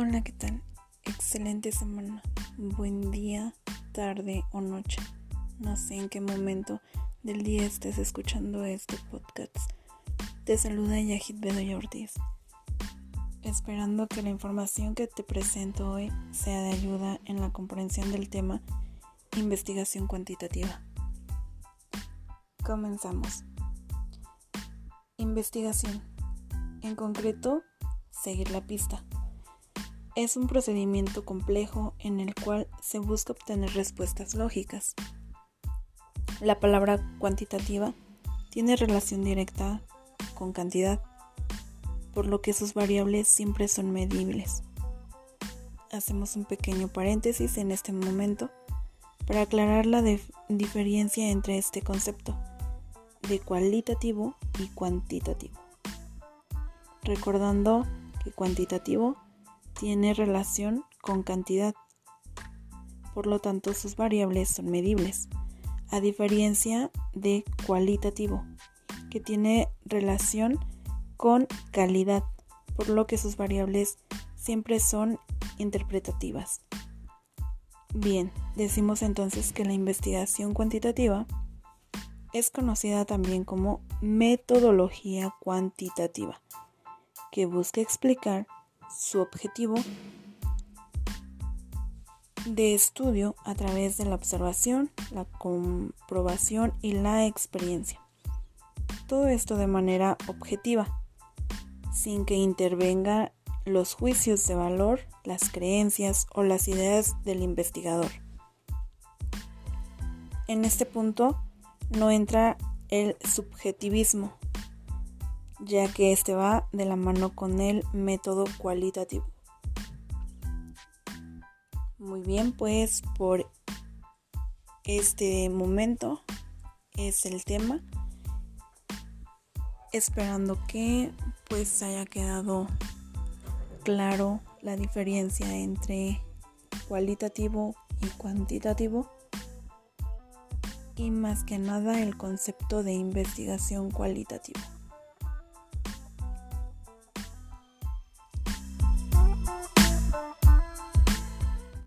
Hola, ¿qué tal? Excelente semana. Buen día, tarde o noche. No sé en qué momento del día estés escuchando este podcast. Te saluda Yahid Bedoya Ortiz. Esperando que la información que te presento hoy sea de ayuda en la comprensión del tema investigación cuantitativa. Comenzamos. Investigación. En concreto, seguir la pista es un procedimiento complejo en el cual se busca obtener respuestas lógicas. La palabra cuantitativa tiene relación directa con cantidad, por lo que sus variables siempre son medibles. Hacemos un pequeño paréntesis en este momento para aclarar la diferencia entre este concepto de cualitativo y cuantitativo. Recordando que cuantitativo tiene relación con cantidad. Por lo tanto, sus variables son medibles, a diferencia de cualitativo, que tiene relación con calidad, por lo que sus variables siempre son interpretativas. Bien, decimos entonces que la investigación cuantitativa es conocida también como metodología cuantitativa, que busca explicar su objetivo de estudio a través de la observación, la comprobación y la experiencia. Todo esto de manera objetiva, sin que intervenga los juicios de valor, las creencias o las ideas del investigador. En este punto no entra el subjetivismo, ya que este va de la mano con el método cualitativo. Muy bien, pues por este momento es el tema. Esperando que pues haya quedado claro la diferencia entre cualitativo y cuantitativo y más que nada el concepto de investigación cualitativa.